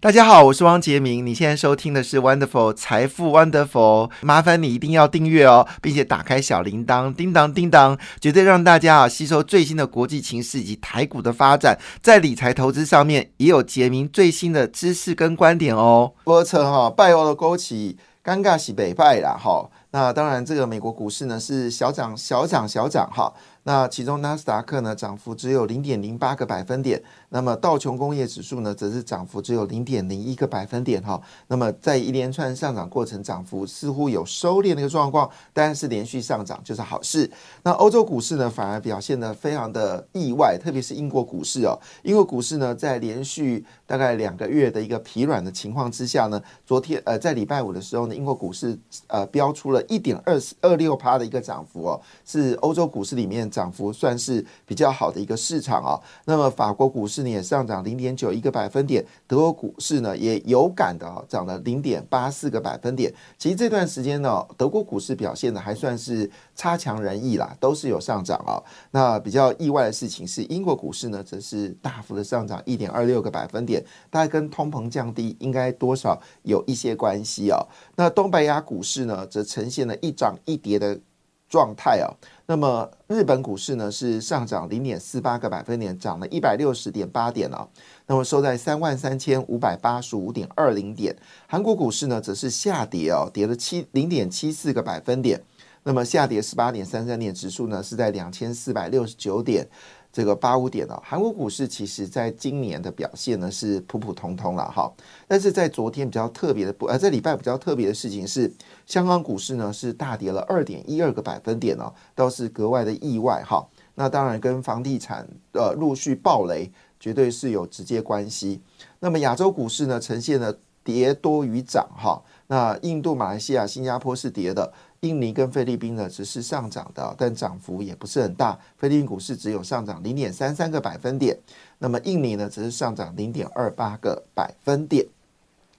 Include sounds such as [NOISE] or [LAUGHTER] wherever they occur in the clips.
大家好，我是汪杰明。你现在收听的是 Wonderful 财富 Wonderful，麻烦你一定要订阅哦，并且打开小铃铛，叮当叮当，绝对让大家啊吸收最新的国际情势以及台股的发展，在理财投资上面也有杰明最新的知识跟观点哦。波测哈拜欧的勾起，尴尬是北拜啦哈。那当然，这个美国股市呢是小涨小涨小涨哈。那其中纳斯达克呢涨幅只有零点零八个百分点，那么道琼工业指数呢则是涨幅只有零点零一个百分点哈。那么在一连串上涨过程，涨幅似乎有收敛的一个状况，但是连续上涨就是好事。那欧洲股市呢反而表现的非常的意外，特别是英国股市哦，英国股市呢在连续大概两个月的一个疲软的情况之下呢，昨天呃在礼拜五的时候呢，英国股市呃标出了一点二二六趴的一个涨幅哦，是欧洲股市里面。涨幅算是比较好的一个市场啊。那么法国股市呢也上涨零点九一个百分点，德国股市呢也有感的啊，涨了零点八四个百分点。其实这段时间呢，德国股市表现的还算是差强人意啦，都是有上涨啊。那比较意外的事情是，英国股市呢则是大幅的上涨一点二六个百分点，大概跟通膨降低应该多少有一些关系啊。那东北亚股市呢则呈现了一涨一跌的状态啊。那么日本股市呢是上涨零点四八个百分点，涨了一百六十点八点啊。那么收在三万三千五百八十五点二零点。韩国股市呢则是下跌哦，跌了七零点七四个百分点。那么下跌十八点三三点，指数呢是在两千四百六十九点。这个八五点哦，韩国股市其实在今年的表现呢是普普通通了哈，但是在昨天比较特别的不呃，在礼拜比较特别的事情是，香港股市呢是大跌了二点一二个百分点哦，倒是格外的意外哈。那当然跟房地产呃陆续暴雷绝对是有直接关系。那么亚洲股市呢呈现了跌多于涨哈，那印度、马来西亚、新加坡是跌的。印尼跟菲律宾呢只是上涨的，但涨幅也不是很大。菲律宾股市只有上涨零点三三个百分点，那么印尼呢只是上涨零点二八个百分点。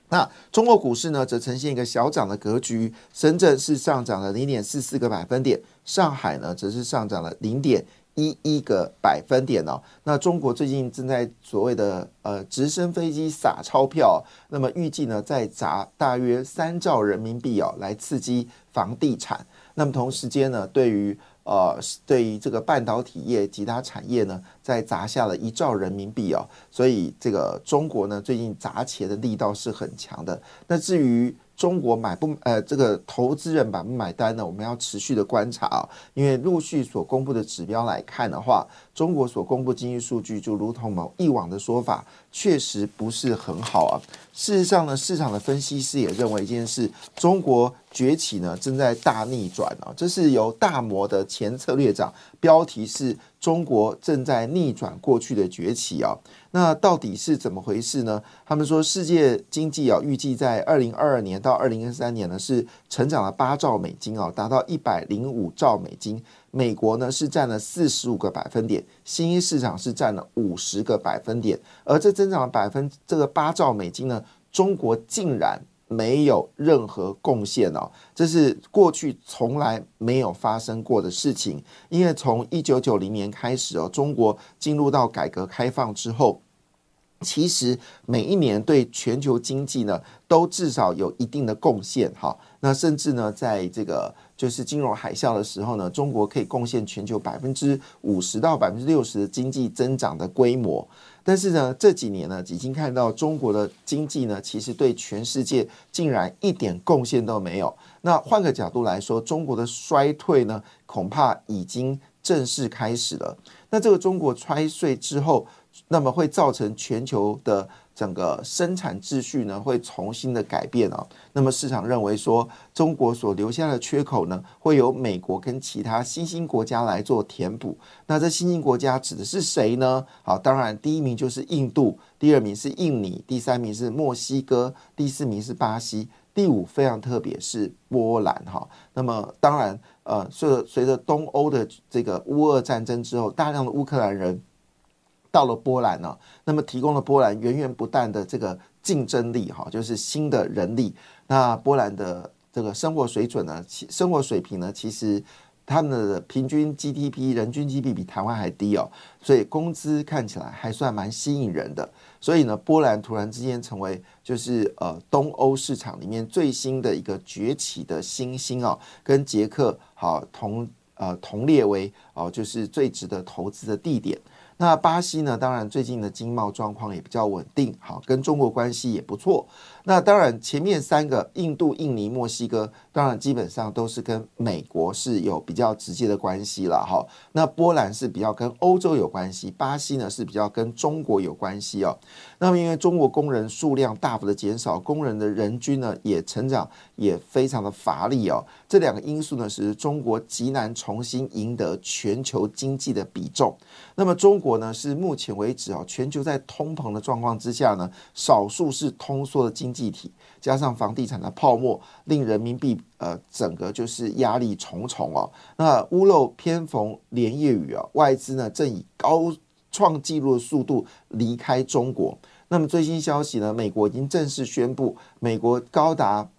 那中国股市呢则呈现一个小涨的格局，深圳是上涨了零点四四个百分点，上海呢则是上涨了零点。一一个百分点哦，那中国最近正在所谓的呃直升飞机撒钞票，那么预计呢再砸大约三兆人民币哦，来刺激房地产。那么同时间呢，对于呃对于这个半导体业其他产业呢，在砸下了一兆人民币哦，所以这个中国呢最近砸钱的力道是很强的。那至于中国买不呃，这个投资人买不买单呢？我们要持续的观察啊，因为陆续所公布的指标来看的话，中国所公布经济数据就如同某以往的说法，确实不是很好啊。事实上呢，市场的分析师也认为一件事：中国崛起呢正在大逆转啊。这是由大摩的前策略长，标题是中国正在逆转过去的崛起啊。那到底是怎么回事呢？他们说，世界经济啊，预计在二零二二年到二零二三年呢，是成长了八兆美金啊，达到一百零五兆美金。美国呢是占了四十五个百分点，新兴市场是占了五十个百分点。而这增长的百分这个八兆美金呢，中国竟然没有任何贡献哦，这是过去从来没有发生过的事情。因为从一九九零年开始哦，中国进入到改革开放之后。其实每一年对全球经济呢，都至少有一定的贡献哈。那甚至呢，在这个就是金融海啸的时候呢，中国可以贡献全球百分之五十到百分之六十的经济增长的规模。但是呢，这几年呢，已经看到中国的经济呢，其实对全世界竟然一点贡献都没有。那换个角度来说，中国的衰退呢，恐怕已经正式开始了。那这个中国衰退之后，那么会造成全球的整个生产秩序呢，会重新的改变哦。那么市场认为说，中国所留下的缺口呢，会由美国跟其他新兴国家来做填补。那这新兴国家指的是谁呢？好，当然第一名就是印度，第二名是印尼，第三名是墨西哥，第四名是巴西，第五非常特别是波兰哈。那么当然，呃，随着随着东欧的这个乌俄战争之后，大量的乌克兰人。到了波兰呢，那么提供了波兰源源不断的这个竞争力哈，就是新的人力。那波兰的这个生活水准呢，其生活水平呢，其实他们的平均 GDP 人均 GDP 比台湾还低哦，所以工资看起来还算蛮吸引人的。所以呢，波兰突然之间成为就是呃东欧市场里面最新的一个崛起的新星哦，跟捷克好同呃同列为哦就是最值得投资的地点。那巴西呢？当然，最近的经贸状况也比较稳定，好，跟中国关系也不错。那当然，前面三个印度、印尼、墨西哥，当然基本上都是跟美国是有比较直接的关系了，哈。那波兰是比较跟欧洲有关系，巴西呢是比较跟中国有关系哦。那么，因为中国工人数量大幅的减少，工人的人均呢也成长也非常的乏力哦。这两个因素呢，使中国极难重新赢得全球经济的比重。那么，中国呢是目前为止啊，全球在通膨的状况之下呢，少数是通缩的经济体，加上房地产的泡沫，令人民币呃整个就是压力重重哦。那屋漏偏逢连夜雨啊，外资呢正以高创纪录的速度离开中国。那么最新消息呢，美国已经正式宣布，美国高达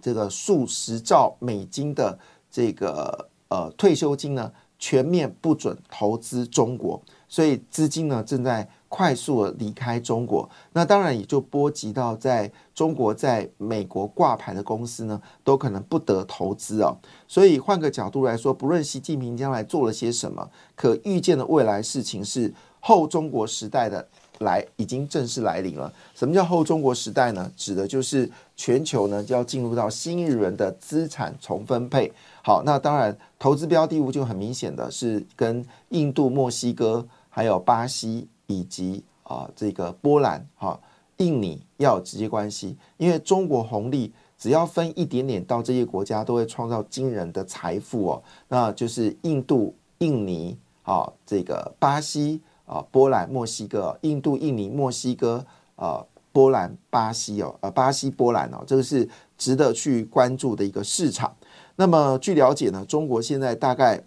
这个数十兆美金的这个呃退休金呢。全面不准投资中国，所以资金呢正在快速的离开中国。那当然也就波及到在中国在美国挂牌的公司呢，都可能不得投资啊。所以换个角度来说，不论习近平将来做了些什么，可预见的未来事情是后中国时代的来已经正式来临了。什么叫后中国时代呢？指的就是全球呢就要进入到新一轮的资产重分配。好，那当然，投资标的物就很明显的是跟印度、墨西哥、还有巴西以及啊这个波兰、哈印尼要有直接关系，因为中国红利只要分一点点到这些国家，都会创造惊人的财富哦。那就是印度、印尼啊，这个巴西啊、波兰、墨西哥、印度、印尼、墨西哥啊、波兰、巴西哦，呃，巴西、波兰哦，这个是值得去关注的一个市场。那么据了解呢，中国现在大概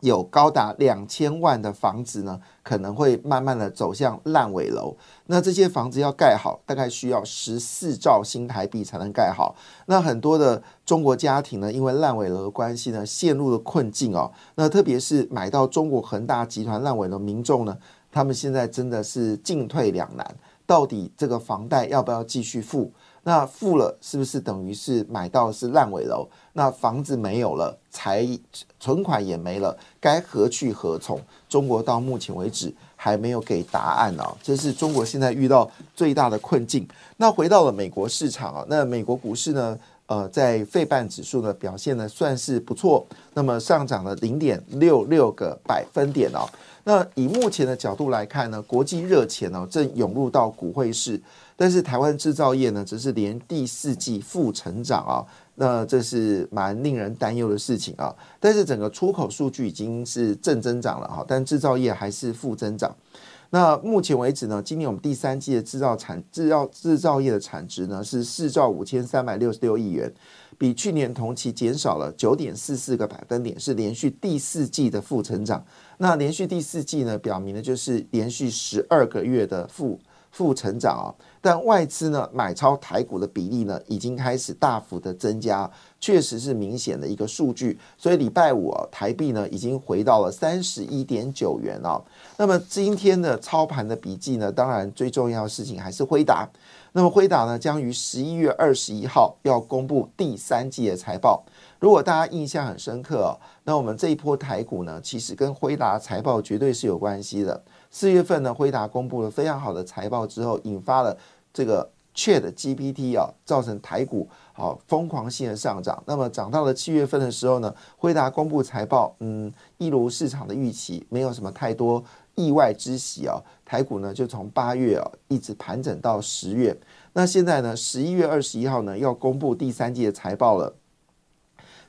有高达两千万的房子呢，可能会慢慢的走向烂尾楼。那这些房子要盖好，大概需要十四兆新台币才能盖好。那很多的中国家庭呢，因为烂尾楼的关系呢，陷入了困境哦。那特别是买到中国恒大集团烂尾楼民众呢，他们现在真的是进退两难，到底这个房贷要不要继续付？那付了是不是等于是买到是烂尾楼？那房子没有了，财存款也没了，该何去何从？中国到目前为止还没有给答案呢，这是中国现在遇到最大的困境。那回到了美国市场啊，那美国股市呢？呃，在费半指数呢表现呢算是不错，那么上涨了零点六六个百分点哦。那以目前的角度来看呢，国际热钱哦正涌入到股汇市。但是台湾制造业呢，只是连第四季负成长啊，那这是蛮令人担忧的事情啊。但是整个出口数据已经是正增长了哈，但制造业还是负增长。那目前为止呢，今年我们第三季的制造产制造制造业的产值呢是四兆五千三百六十六亿元，比去年同期减少了九点四四个百分点，是连续第四季的负成长。那连续第四季呢，表明的就是连续十二个月的负。负成长啊，但外资呢买超台股的比例呢已经开始大幅的增加，确实是明显的一个数据。所以礼拜五啊，台币呢已经回到了三十一点九元啊。那么今天的操盘的笔记呢，当然最重要的事情还是辉达。那么辉达呢将于十一月二十一号要公布第三季的财报。如果大家印象很深刻哦，那我们这一波台股呢，其实跟辉达财报绝对是有关系的。四月份呢，辉达公布了非常好的财报之后，引发了这个 Chat GPT 啊，造成台股好疯狂性的上涨。那么涨到了七月份的时候呢，辉达公布财报，嗯，一如市场的预期，没有什么太多意外之喜啊。台股呢就从八月啊一直盘整到十月，那现在呢十一月二十一号呢要公布第三季的财报了。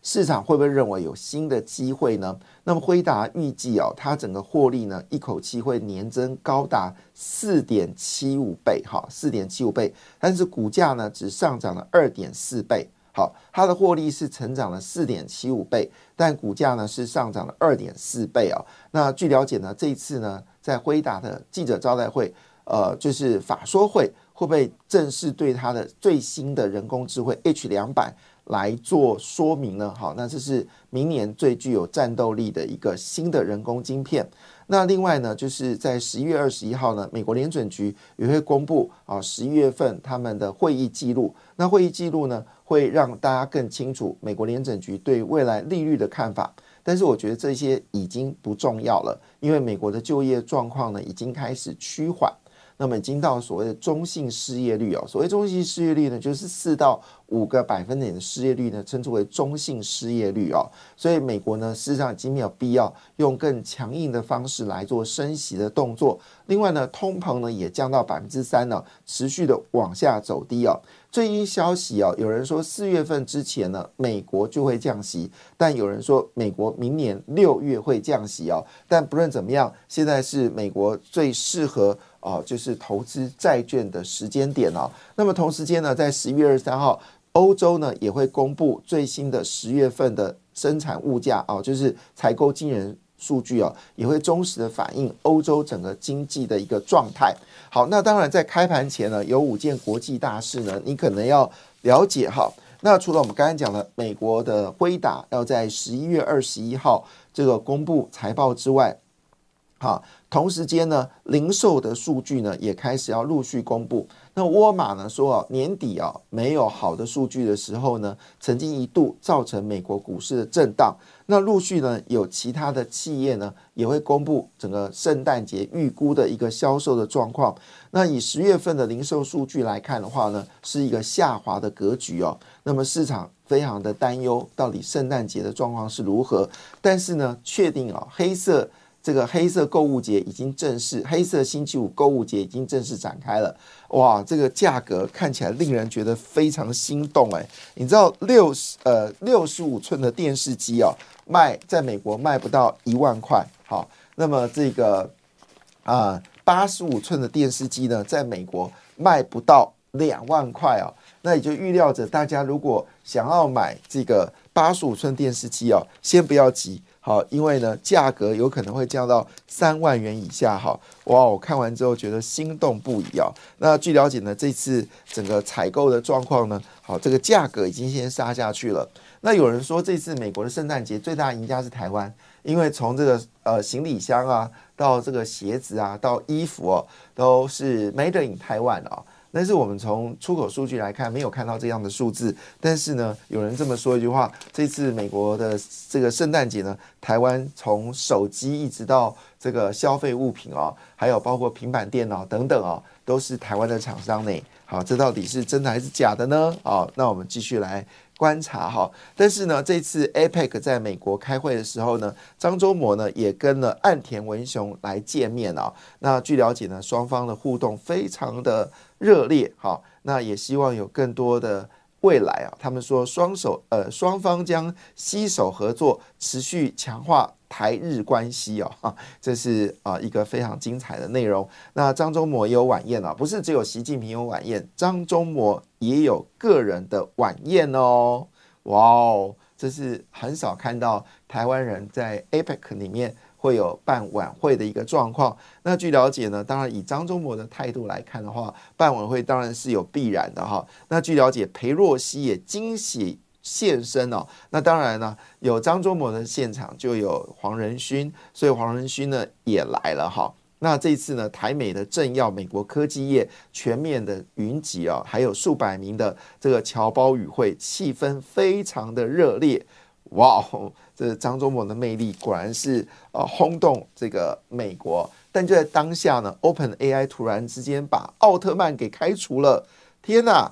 市场会不会认为有新的机会呢？那么辉达预计哦，它整个获利呢，一口气会年增高达四点七五倍，哈，四点七五倍。但是股价呢，只上涨了二点四倍。好，它的获利是成长了四点七五倍，但股价呢是上涨了二点四倍哦。那据了解呢，这一次呢。在辉达的记者招待会，呃，就是法说会，会不会正式对它的最新的人工智慧 H 两百来做说明呢？好，那这是明年最具有战斗力的一个新的人工晶片。那另外呢，就是在十一月二十一号呢，美国联准局也会公布啊十一月份他们的会议记录。那会议记录呢，会让大家更清楚美国联准局对未来利率的看法。但是我觉得这些已经不重要了，因为美国的就业状况呢已经开始趋缓。那么已经到所谓的中性失业率哦，所谓中性失业率呢，就是四到五个百分点的失业率呢，称之为中性失业率哦。所以美国呢，事实上已经没有必要用更强硬的方式来做升息的动作。另外呢，通膨呢也降到百分之三了，持续的往下走低哦。最新消息哦，有人说四月份之前呢，美国就会降息，但有人说美国明年六月会降息哦。但不论怎么样，现在是美国最适合。哦，就是投资债券的时间点哦。那么同时间呢，在十一月二十三号，欧洲呢也会公布最新的十月份的生产物价啊，就是采购惊人数据哦，也会忠实的反映欧洲整个经济的一个状态。好，那当然在开盘前呢，有五件国际大事呢，你可能要了解哈。那除了我们刚才讲的美国的辉达要在十一月二十一号这个公布财报之外，好。同时间呢，零售的数据呢也开始要陆续公布。那沃尔玛呢说啊，年底啊没有好的数据的时候呢，曾经一度造成美国股市的震荡。那陆续呢有其他的企业呢也会公布整个圣诞节预估的一个销售的状况。那以十月份的零售数据来看的话呢，是一个下滑的格局哦。那么市场非常的担忧，到底圣诞节的状况是如何？但是呢，确定啊，黑色。这个黑色购物节已经正式，黑色星期五购物节已经正式展开了。哇，这个价格看起来令人觉得非常心动哎！你知道六十呃六十五寸的电视机哦，卖在美国卖不到一万块。好，那么这个啊八十五寸的电视机呢，在美国卖不到两万块哦。那也就预料着大家如果想要买这个八十五寸电视机哦，先不要急。好，因为呢，价格有可能会降到三万元以下。哈，哇，我看完之后觉得心动不已啊。那据了解呢，这次整个采购的状况呢，好，这个价格已经先杀下去了。那有人说，这次美国的圣诞节最大赢家是台湾，因为从这个呃行李箱啊，到这个鞋子啊，到衣服哦，都是 Made in Taiwan 啊。但是我们从出口数据来看，没有看到这样的数字。但是呢，有人这么说一句话：这次美国的这个圣诞节呢，台湾从手机一直到这个消费物品哦，还有包括平板电脑等等哦，都是台湾的厂商呢。好，这到底是真的还是假的呢？好，那我们继续来。观察哈，但是呢，这次 APEC 在美国开会的时候呢，张忠谋呢也跟了岸田文雄来见面啊。那据了解呢，双方的互动非常的热烈哈。那也希望有更多的未来啊。他们说双手呃，双方将携手合作，持续强化。台日关系哦，哈，这是啊一个非常精彩的内容。那张忠谋也有晚宴啊，不是只有习近平有晚宴，张忠谋也有个人的晚宴哦。哇哦，这是很少看到台湾人在 APEC 里面会有办晚会的一个状况。那据了解呢，当然以张忠谋的态度来看的话，办晚会当然是有必然的哈。那据了解，裴若曦也惊喜。现身哦，那当然呢，有张忠谋的现场就有黄仁勋，所以黄仁勋呢也来了哈。那这次呢，台美的政要、美国科技业全面的云集啊，还有数百名的这个侨胞与会，气氛非常的热烈。哇，这张忠谋的魅力果然是呃轰动这个美国。但就在当下呢，Open AI 突然之间把奥特曼给开除了，天哪！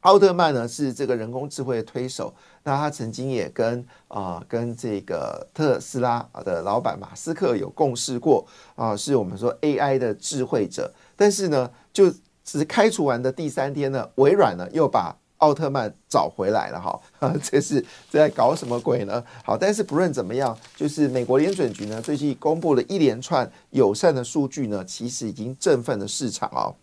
奥特曼呢是这个人工智慧的推手，那他曾经也跟啊跟这个特斯拉的老板马斯克有共事过啊，是我们说 AI 的智慧者。但是呢，就只是开除完的第三天呢，微软呢又把奥特曼找回来了哈，[LAUGHS] 这是在搞什么鬼呢？好，但是不论怎么样，就是美国联准局呢最近公布了一连串友善的数据呢，其实已经振奋了市场哦。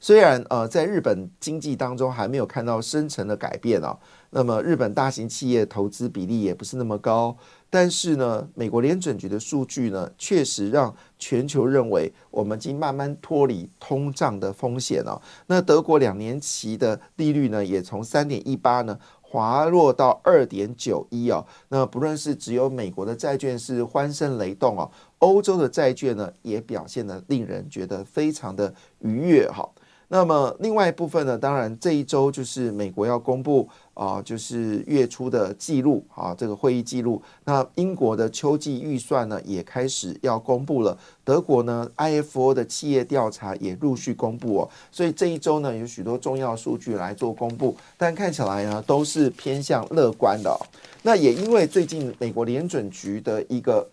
虽然呃，在日本经济当中还没有看到深层的改变哦，那么日本大型企业投资比例也不是那么高。但是呢，美国联准局的数据呢，确实让全球认为我们已经慢慢脱离通胀的风险了。那德国两年期的利率呢，也从三点一八呢滑落到二点九一哦。那不论是只有美国的债券是欢声雷动哦，欧洲的债券呢也表现得令人觉得非常的愉悦哈。那么另外一部分呢，当然这一周就是美国要公布啊，就是月初的记录啊，这个会议记录。那英国的秋季预算呢也开始要公布了，德国呢 IFO 的企业调查也陆续公布哦，所以这一周呢有许多重要数据来做公布，但看起来呢都是偏向乐观的。那也因为最近美国联准局的一个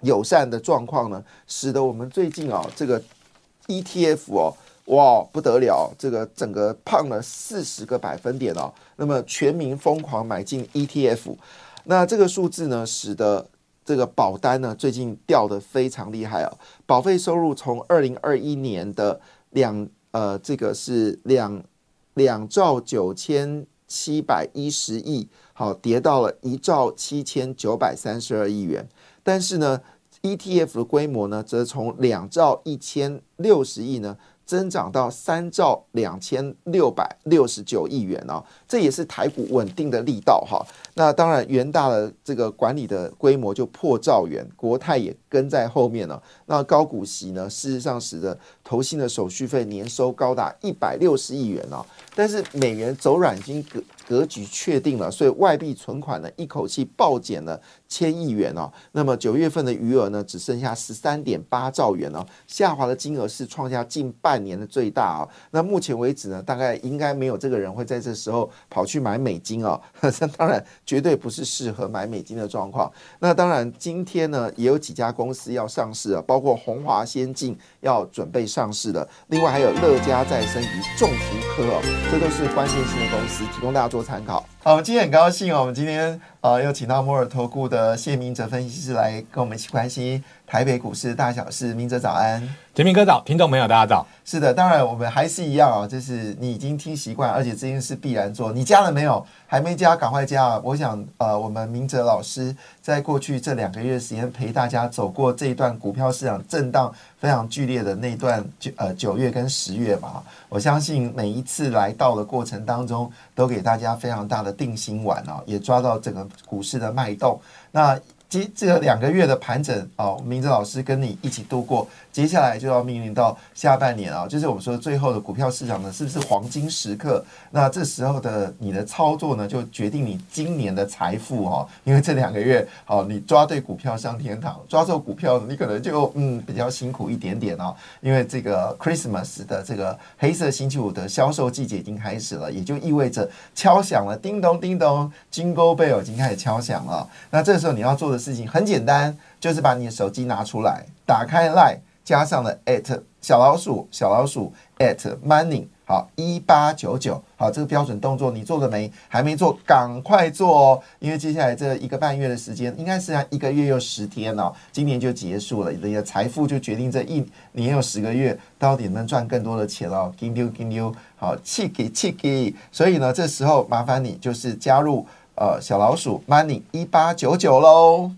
友善的状况呢，使得我们最近啊这个 ETF 哦。哇，不得了！这个整个胖了四十个百分点哦。那么全民疯狂买进 ETF，那这个数字呢，使得这个保单呢最近掉的非常厉害哦。保费收入从二零二一年的两呃，这个是两两兆九千七百一十亿，好跌到了一兆七千九百三十二亿元。但是呢，ETF 的规模呢，则从两兆一千六十亿呢。增长到三兆两千六百六十九亿元哦，这也是台股稳定的力道哈。那当然，元大的这个管理的规模就破兆元，国泰也跟在后面了。那高股息呢，事实上使得投信的手续费年收高达一百六十亿元哦。但是美元走软已经格局确定了，所以外币存款呢一口气暴减了千亿元哦。那么九月份的余额呢只剩下十三点八兆元哦，下滑的金额是创下近半年的最大啊。那目前为止呢，大概应该没有这个人会在这时候跑去买美金哦。[LAUGHS] 当然。绝对不是适合买美金的状况。那当然，今天呢也有几家公司要上市啊，包括宏华先进要准备上市的，另外还有乐嘉再生与众福科哦，这都是关键性的公司，提供大家做参考。好，我们今天很高兴哦，我们今天呃又请到摩尔投顾的谢明哲分析师来跟我们一起关心台北股市大小事。明哲早安，杰明哥早，听众朋友大家早。是的，当然我们还是一样啊，就是你已经听习惯，而且这件事必然做，你加了没有？还没加，赶快加啊！我想，呃，我们明哲老师在过去这两个月时间陪大家走过这一段股票市场震荡非常剧烈的那段九呃九月跟十月嘛，我相信每一次来到的过程当中，都给大家非常大的定心丸啊，也抓到整个股市的脉动。那这这两个月的盘整啊，明哲老师跟你一起度过。接下来就要面临到下半年啊，就是我们说最后的股票市场呢，是不是黄金时刻？那这时候的你的操作呢，就决定你今年的财富哈。因为这两个月，好，你抓对股票上天堂，抓错股票，你可能就嗯比较辛苦一点点哦。因为这个 Christmas 的这个黑色星期五的销售季节已经开始了，也就意味着敲响了，叮咚叮咚，Jingle Bell 已经开始敲响了。那这时候你要做的事情很简单，就是把你的手机拿出来，打开 Line。加上了 at 小老鼠小老鼠 at money 好一八九九好这个标准动作你做了没？还没做，赶快做哦！因为接下来这一个半月的时间，应该是一个月又十天哦，今年就结束了，你的财富就决定这一年有十个月到底能赚更多的钱哦。金丢金丢好气给气给，所以呢，这时候麻烦你就是加入呃小老鼠 money 一八九九喽。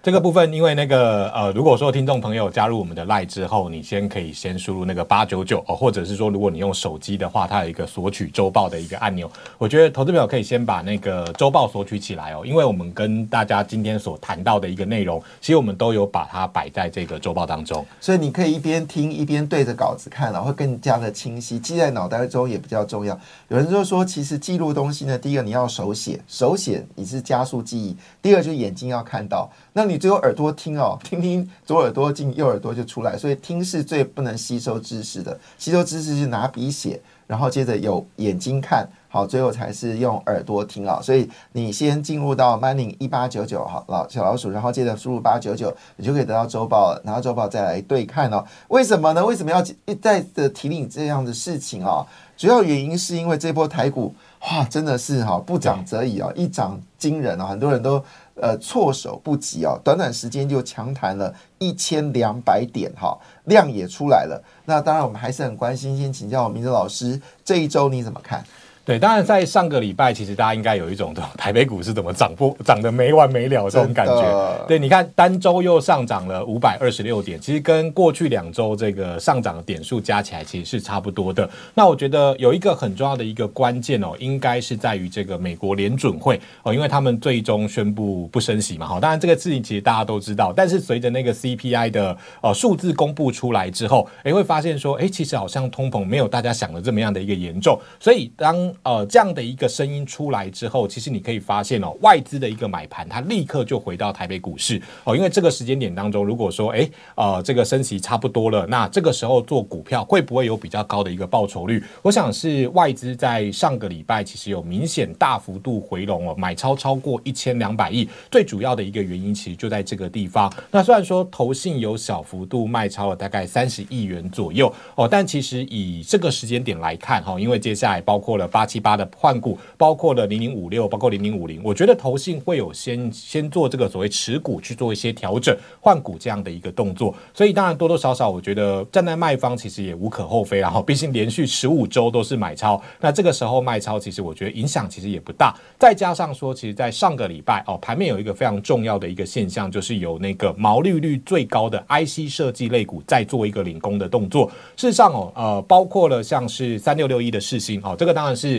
这个部分，因为那个呃，如果说听众朋友加入我们的赖之后，你先可以先输入那个八九九哦，或者是说，如果你用手机的话，它有一个索取周报的一个按钮。我觉得投资朋友可以先把那个周报索取起来哦，因为我们跟大家今天所谈到的一个内容，其实我们都有把它摆在这个周报当中，所以你可以一边听一边对着稿子看，然后更加的清晰，记在脑袋中也比较重要。有人就说，其实记录东西呢，第一个你要手写，手写你是加速记忆；第二就是眼睛要看到。那你只有耳朵听哦，[LAUGHS] 听听左耳朵进右耳朵就出来，所以听是最不能吸收知识的。吸收知识是拿笔写，然后接着有眼睛看好，最后才是用耳朵听啊。所以你先进入到 Money 一八九九好老小老鼠，然后接着输入八九九，你就可以得到周报了。拿到周报再来对看哦。为什么呢？为什么要一再的提醒这样的事情啊？主要原因是因为这波台股哇，真的是哈不涨则已啊，一涨惊人啊，很多人都。呃，措手不及哦，短短时间就强弹了一千两百点哈，量也出来了。那当然，我们还是很关心，先请教我明哲老师，这一周你怎么看？对，当然在上个礼拜，其实大家应该有一种台北股市怎么涨不涨得没完没了这种感觉。对，你看单周又上涨了五百二十六点，其实跟过去两周这个上涨的点数加起来其实是差不多的。那我觉得有一个很重要的一个关键哦，应该是在于这个美国联准会哦，因为他们最终宣布不升息嘛。好，当然这个事情其实大家都知道，但是随着那个 CPI 的呃数字公布出来之后，哎，会发现说，哎，其实好像通膨没有大家想的这么样的一个严重。所以当呃这样的一个声音出来之后，其实你可以发现哦，外资的一个买盘，它立刻就回到台北股市哦，因为这个时间点当中，如果说哎呃这个升息差不多了，那这个时候做股票会不会有比较高的一个报酬率？我想是外资在上个礼拜其实有明显大幅度回笼哦，买超超过一千两百亿，最主要的一个原因其实就在这个地方。那虽然说投信有小幅度卖超了大概三十亿元左右哦，但其实以这个时间点来看哈，因为接下来包括了八七八的换股，包括了零零五六，包括零零五零，我觉得投信会有先先做这个所谓持股去做一些调整换股这样的一个动作。所以当然多多少少，我觉得站在卖方其实也无可厚非然后毕竟连续十五周都是买超，那这个时候卖超，其实我觉得影响其实也不大。再加上说，其实，在上个礼拜哦，盘面有一个非常重要的一个现象，就是有那个毛利率最高的 IC 设计类股在做一个领攻的动作。事实上哦，呃，包括了像是三六六一的世星哦，这个当然是。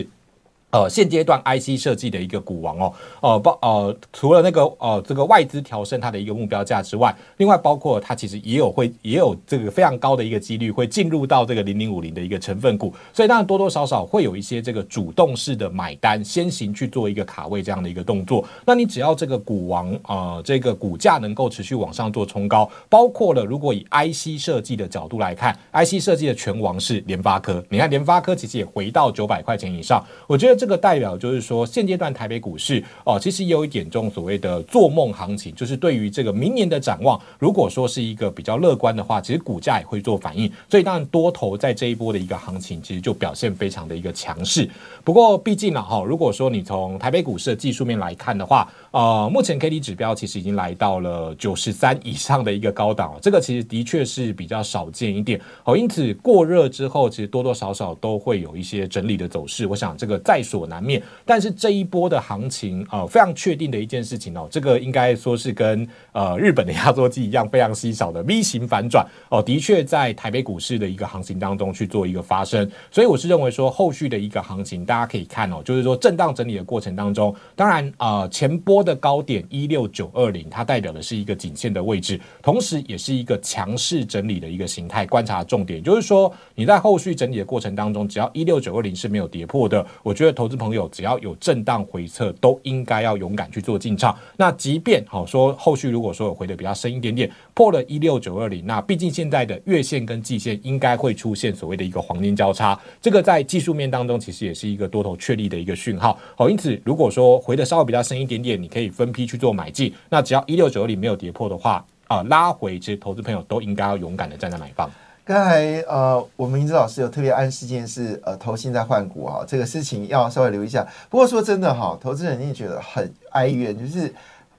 呃，现阶段 IC 设计的一个股王哦，呃，包呃，除了那个呃，这个外资调升它的一个目标价之外，另外包括它其实也有会也有这个非常高的一个几率会进入到这个零零五零的一个成分股，所以当然多多少少会有一些这个主动式的买单先行去做一个卡位这样的一个动作。那你只要这个股王呃，这个股价能够持续往上做冲高，包括了如果以 IC 设计的角度来看，IC 设计的全王是联发科，你看联发科其实也回到九百块钱以上，我觉得。这个代表就是说，现阶段台北股市哦，其实也有一点这种所谓的做梦行情，就是对于这个明年的展望，如果说是一个比较乐观的话，其实股价也会做反应。所以当然多头在这一波的一个行情，其实就表现非常的一个强势。不过毕竟呢，哈，如果说你从台北股市的技术面来看的话，呃，目前 K D 指标其实已经来到了九十三以上的一个高档，这个其实的确是比较少见一点。哦，因此过热之后，其实多多少少都会有一些整理的走势。我想这个在。所难免，但是这一波的行情呃，非常确定的一件事情哦，这个应该说是跟呃日本的压缩机一样非常稀少的 V 型反转哦，的确在台北股市的一个行情当中去做一个发生，所以我是认为说后续的一个行情大家可以看哦，就是说震荡整理的过程当中，当然啊前波的高点一六九二零，它代表的是一个颈线的位置，同时也是一个强势整理的一个形态，观察重点就是说你在后续整理的过程当中，只要一六九二零是没有跌破的，我觉得。投资朋友只要有震荡回撤，都应该要勇敢去做进场。那即便好说，后续如果说有回的比较深一点点，破了一六九二零，那毕竟现在的月线跟季线应该会出现所谓的一个黄金交叉，这个在技术面当中其实也是一个多头确立的一个讯号。好，因此如果说回的稍微比较深一点点，你可以分批去做买进。那只要一六九二零没有跌破的话，啊，拉回其实投资朋友都应该要勇敢的站在买方。刚才呃，我们明哲老师有特别暗示件是呃，投信在换股哈，这个事情要稍微留意一下。不过说真的哈，投资人一定觉得很哀怨，就是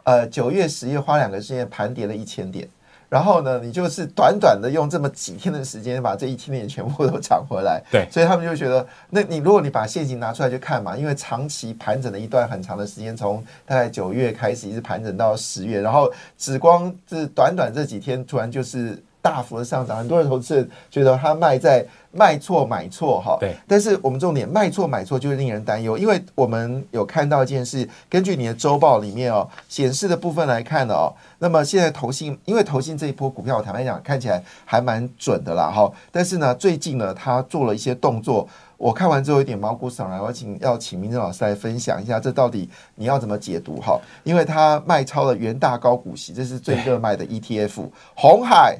呃九月、十月花两个时间盘跌了一千点，然后呢，你就是短短的用这么几天的时间把这一千点全部都抢回来。对，所以他们就觉得，那你如果你把现金拿出来去看嘛，因为长期盘整了一段很长的时间，从大概九月开始一直盘整到十月，然后只光是短短这几天，突然就是。大幅的上涨，很多人投资人觉得他卖在卖错买错哈。对。但是我们重点卖错买错就是令人担忧，因为我们有看到一件事，根据你的周报里面哦显示的部分来看哦，那么现在投信，因为投信这一波股票，我坦白讲看起来还蛮准的啦哈。但是呢，最近呢，他做了一些动作，我看完之后有点毛骨悚然，我请要请明正老师来分享一下，这到底你要怎么解读哈？因为他卖超了元大高股息，这是最热卖的 ETF，红海。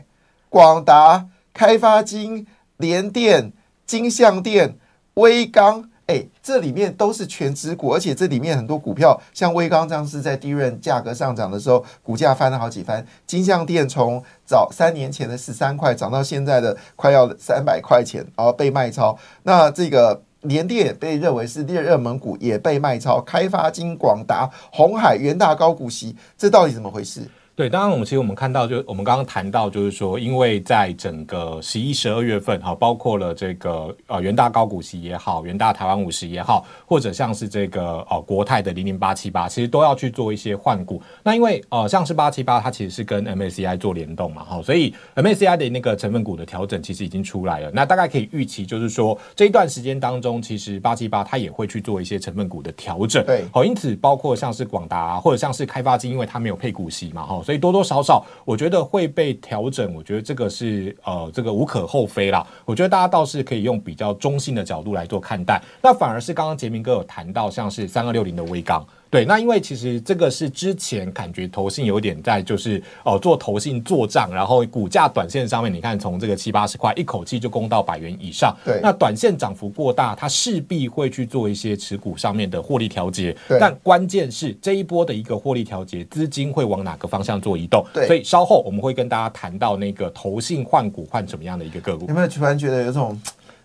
广达、开发金、联电、金相电、威刚，哎，这里面都是全指股，而且这里面很多股票，像威刚这样是在低润价格上涨的时候，股价翻了好几番。金相电从早三年前的十三块涨到现在的快要三百块钱，然后被卖超。那这个联电被认为是热热门股，也被卖超。开发金、广达、红海、元大高股息，这到底怎么回事？对，当然我们其实我们看到，就我们刚刚谈到，就是说，因为在整个十一、十二月份，哈，包括了这个呃元大高股息也好，元大台湾五十也好，或者像是这个呃国泰的零零八七八，其实都要去做一些换股。那因为呃像是八七八，它其实是跟 MACI 做联动嘛，哈，所以 MACI 的那个成分股的调整其实已经出来了。那大概可以预期，就是说这一段时间当中，其实八七八它也会去做一些成分股的调整。对，好，因此包括像是广达或者像是开发金，因为它没有配股息嘛，哈。所以多多少少，我觉得会被调整。我觉得这个是呃，这个无可厚非啦。我觉得大家倒是可以用比较中性的角度来做看待。那反而是刚刚杰明哥有谈到，像是三二六零的微钢。对，那因为其实这个是之前感觉投信有点在就是哦做投信做账，然后股价短线上面，你看从这个七八十块一口气就攻到百元以上。对，那短线涨幅过大，它势必会去做一些持股上面的获利调节。对，但关键是这一波的一个获利调节，资金会往哪个方向做移动？对，所以稍后我们会跟大家谈到那个投信换股换什么样的一个个股。有没有突然觉得有种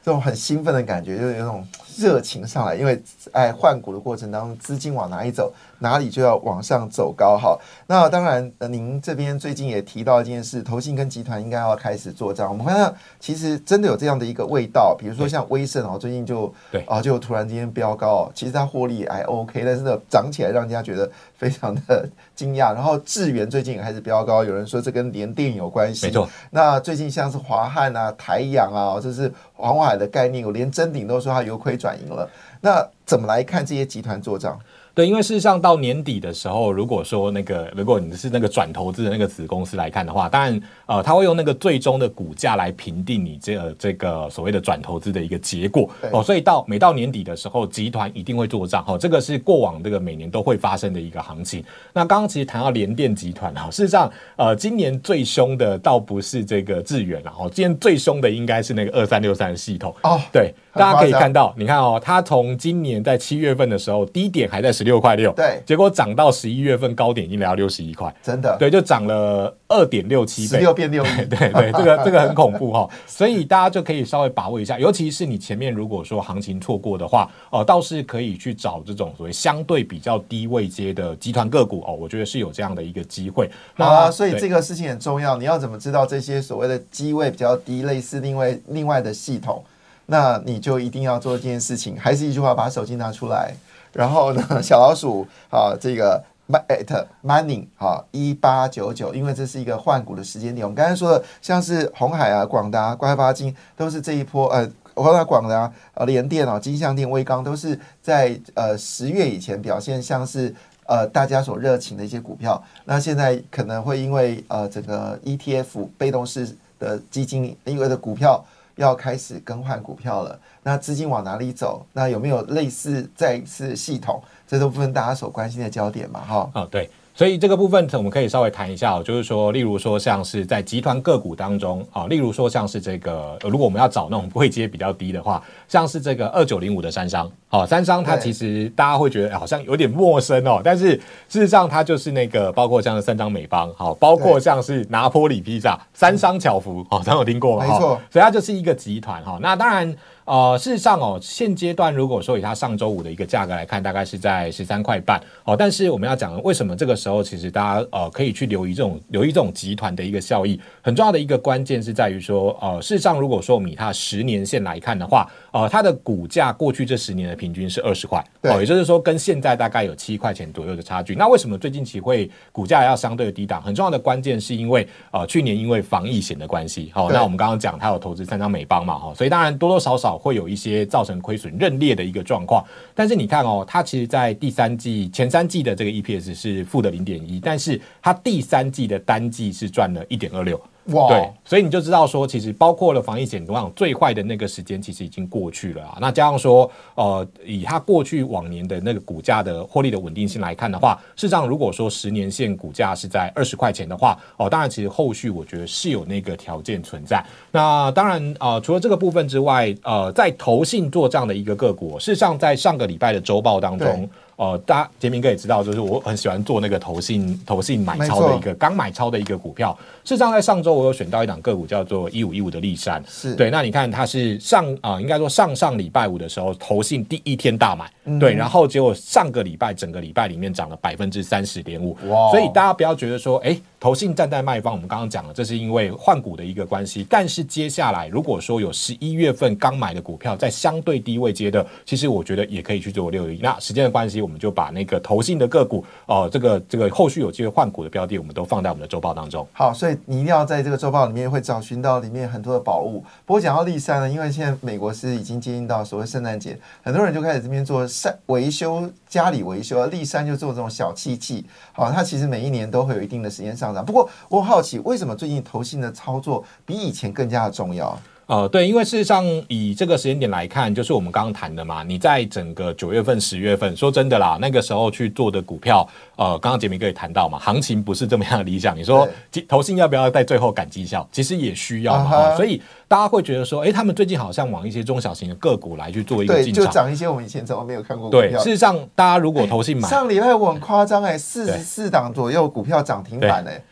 这种很兴奋的感觉，就是有种热情上来？因为哎换股的过程当中，资金往哪里走？哪里就要往上走高哈。那当然，呃，您这边最近也提到一件事，投信跟集团应该要开始做账。我们看到其实真的有这样的一个味道，比如说像威盛哦，最近就对啊，就突然之间飙高，其实它获利还 OK，但是呢涨起来让人家觉得非常的惊讶。然后智源最近也开始飙高，有人说这跟联电有关系。没错。那最近像是华汉啊、台阳啊，这是黄海的概念，我连真鼎都说它由亏转盈了。那怎么来看这些集团做账？对，因为事实上到年底的时候，如果说那个如果你是那个转投资的那个子公司来看的话，当然呃，他会用那个最终的股价来评定你这个这个所谓的转投资的一个结果哦。所以到每到年底的时候，集团一定会做账哦。这个是过往这个每年都会发生的一个行情。那刚刚其实谈到联电集团哈，事实上呃，今年最凶的倒不是这个致远了哦，今年最凶的应该是那个二三六三系统哦。对，大家可以看到，你看哦，它从今年在七月份的时候低点还在十六块六，对，结果涨到十一月份高点已经来到六十一块，真的，对，就涨了二点六七倍，六变六 [LAUGHS] 对对，这个这个很恐怖哈，所以大家就可以稍微把握一下，尤其是你前面如果说行情错过的话，哦，倒是可以去找这种所谓相对比较低位阶的集团个股哦，我觉得是有这样的一个机会。那所以这个事情很重要，你要怎么知道这些所谓的机位比较低，类似另外另外的系统？那你就一定要做这件事情，还是一句话，把手机拿出来，然后呢，[LAUGHS] 小老鼠啊，这个 at money 啊一八九九，因为这是一个换股的时间点。我们刚才说的，像是红海啊、广达、乖发金，都是这一波呃，红海、广达、呃联电啊、金相电、威刚，都是在呃十月以前表现像是呃大家所热情的一些股票。那现在可能会因为呃整个 ETF 被动式的基金，因为的股票。要开始更换股票了，那资金往哪里走？那有没有类似再一次系统？这都部分大家所关心的焦点嘛？哈，哦，对。所以这个部分我们可以稍微谈一下哦，就是说，例如说像是在集团个股当中啊，例如说像是这个，如果我们要找那种位阶比较低的话，像是这个二九零五的三商，哦，三商它其实大家会觉得好像有点陌生哦，但是事实上它就是那个包括像是三张美邦，好，包括像是拿坡里披萨、三商巧福，哦，咱有听过吗？没错，所以它就是一个集团哈。那当然。呃，事实上哦，现阶段如果说以它上周五的一个价格来看，大概是在十三块半哦。但是我们要讲为什么这个时候，其实大家呃可以去留意这种留意这种集团的一个效益，很重要的一个关键是在于说，呃，事实上如果说我们以它十年线来看的话，呃，它的股价过去这十年的平均是二十块，哦，也就是说跟现在大概有七块钱左右的差距。那为什么最近期会股价要相对的低档？很重要的关键是因为呃去年因为防疫险的关系，好，那我们刚刚讲它有投资三张美邦嘛，哈，所以当然多多少少。会有一些造成亏损认列的一个状况，但是你看哦，它其实，在第三季前三季的这个 EPS 是负的零点一，但是它第三季的单季是赚了一点二六。哇，对，所以你就知道说，其实包括了防疫险，我想最坏的那个时间其实已经过去了啊。那加上说，呃，以它过去往年的那个股价的获利的稳定性来看的话，事实上如果说十年线股价是在二十块钱的话，哦，当然其实后续我觉得是有那个条件存在。那当然啊，除了这个部分之外，呃，在投信做这样的一个个股，事实上在上个礼拜的周报当中。呃，大家杰明哥也知道，就是我很喜欢做那个投信投信买超的一个刚买超的一个股票。事实上，在上周我有选到一档个股叫做一五一五的立山，是对。那你看它是上啊，应该说上上礼拜五的时候投信第一天大买，对，然后结果上个礼拜整个礼拜里面涨了百分之三十点五，哇！所以大家不要觉得说，哎。投信站在卖方，我们刚刚讲了，这是因为换股的一个关系。但是接下来，如果说有十一月份刚买的股票在相对低位接的，其实我觉得也可以去做六一。那时间的关系，我们就把那个投信的个股，哦，这个这个后续有机会换股的标的，我们都放在我们的周报当中。好，所以你一定要在这个周报里面会找寻到里面很多的宝物。不过讲到立山呢，因为现在美国是已经接近到所谓圣诞节，很多人就开始这边做善维修，家里维修。立山就做这种小器器，好，它其实每一年都会有一定的时间上涨。不过我。好奇为什么最近投信的操作比以前更加的重要？呃，对，因为事实上以这个时间点来看，就是我们刚刚谈的嘛。你在整个九月份、十月份，说真的啦，那个时候去做的股票，呃，刚刚杰明哥也谈到嘛，行情不是这么样的理想。你说投信要不要在最后赶绩效？其实也需要嘛。所以大家会觉得说，哎，他们最近好像往一些中小型的个股来去做一个进场，就涨一些我们以前怎么没有看过。对，事实上大家如果投信买，上礼拜我很夸张哎，四十四档左右股票涨停板哎。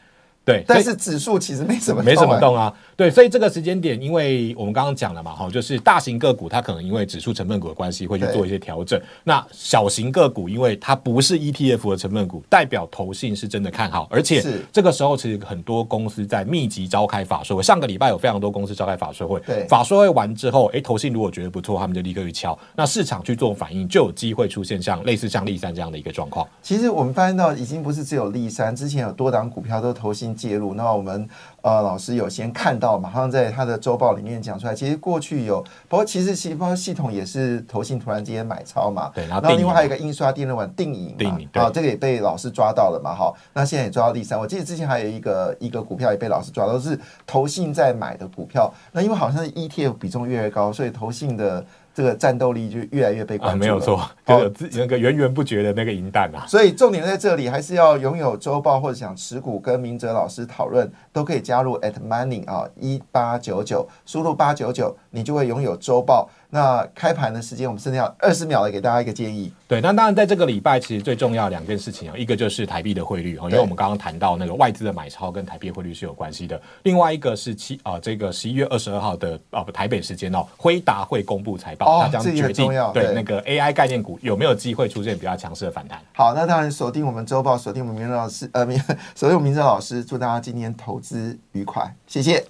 对，但是指数其实没什么没什么动啊。对，所以这个时间点，因为我们刚刚讲了嘛，哈，就是大型个股它可能因为指数成分股的关系会去做一些调整。那小型个股，因为它不是 ETF 的成分股，代表投信是真的看好，而且这个时候其实很多公司在密集召开法说会。上个礼拜有非常多公司召开法说会，对，法说会完之后，哎，投信如果觉得不错，他们就立刻去敲，那市场去做反应，就有机会出现像类似像立山这样的一个状况。其实我们发现到，已经不是只有立山，之前有多档股票都投信介入，那我们。呃，老师有先看到，马上在他的周报里面讲出来。其实过去有，包括其实细胞系统也是投信突然之间买超嘛。对，然后另外还有一个印刷电路板定影嘛。啊，这个也被老师抓到了嘛。好，那现在也抓到第三。我记得之前还有一个一个股票也被老师抓到，是投信在买的股票。那因为好像是 ETF 比重越来越高，所以投信的。这个战斗力就越来越被关注，没有错，就有自那个源源不绝的那个银弹啊。所以重点在这里，还是要拥有周报或者想持股跟明哲老师讨论，都可以加入 at money 啊一八九九，输入八九九，你就会拥有周报。那开盘的时间，我们剩下二十秒来给大家一个建议。对，那当然在这个礼拜，其实最重要两件事情啊，一个就是台币的汇率哦，因为我们刚刚谈到那个外资的买超跟台币汇率是有关系的。另外一个是七啊，这个十一月二十二号的啊台北时间哦，辉达会公布财报，它将决定对那个 AI 概念股有没有机会出现比较强势的反弹。好，那当然锁定我们周报，锁定我们明哲老师，呃，明 [LAUGHS] 锁定我们明哲老师，祝大家今天投资愉快，谢谢。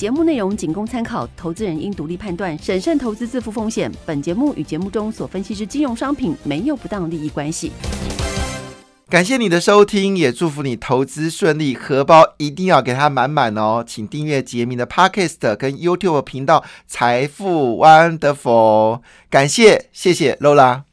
节目内容仅供参考，投资人应独立判断、审慎投资、自负风险。本节目与节目中所分析之金融商品没有不当利益关系。感谢你的收听，也祝福你投资顺利，荷包一定要给它满满哦！请订阅杰明的 Podcast 跟 YouTube 频道《财富 Wonderful》。感谢，谢谢 Lola。